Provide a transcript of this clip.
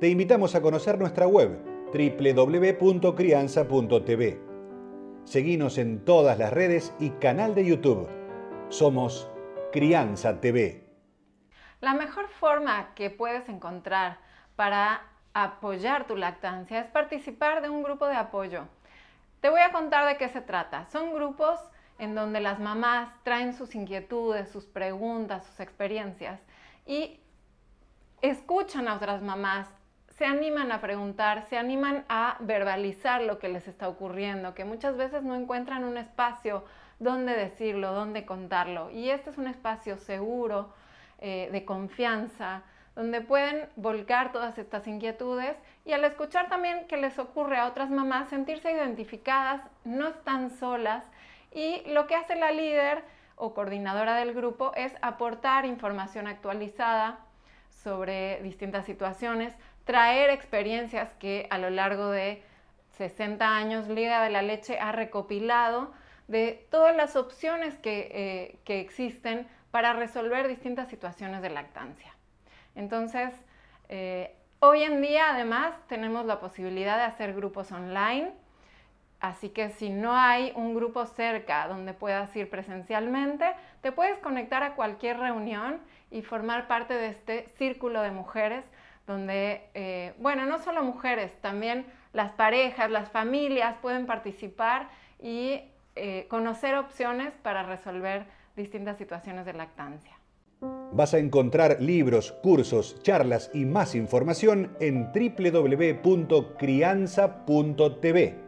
Te invitamos a conocer nuestra web www.crianza.tv. Seguinos en todas las redes y canal de YouTube. Somos Crianza TV. La mejor forma que puedes encontrar para apoyar tu lactancia es participar de un grupo de apoyo. Te voy a contar de qué se trata. Son grupos en donde las mamás traen sus inquietudes, sus preguntas, sus experiencias y escuchan a otras mamás, se animan a preguntar, se animan a verbalizar lo que les está ocurriendo, que muchas veces no encuentran un espacio donde decirlo, donde contarlo. Y este es un espacio seguro, eh, de confianza, donde pueden volcar todas estas inquietudes y al escuchar también que les ocurre a otras mamás, sentirse identificadas, no están solas y lo que hace la líder o coordinadora del grupo es aportar información actualizada sobre distintas situaciones, traer experiencias que a lo largo de 60 años Liga de la Leche ha recopilado de todas las opciones que, eh, existen para resolver distintas situaciones de lactancia. Entonces, eh, hoy en día además tenemos la posibilidad de hacer grupos online Así que si no hay un grupo cerca donde puedas ir presencialmente, te puedes conectar a cualquier reunión y formar parte de este círculo de mujeres donde, eh, bueno, no solo mujeres, también las parejas, las familias pueden participar y eh, conocer opciones para resolver distintas situaciones de lactancia. Vas a encontrar libros, cursos, charlas y más información en www.crianza.tv.